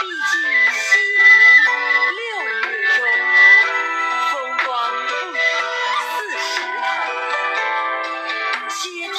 毕竟西湖六月中，风光不与四时同。接天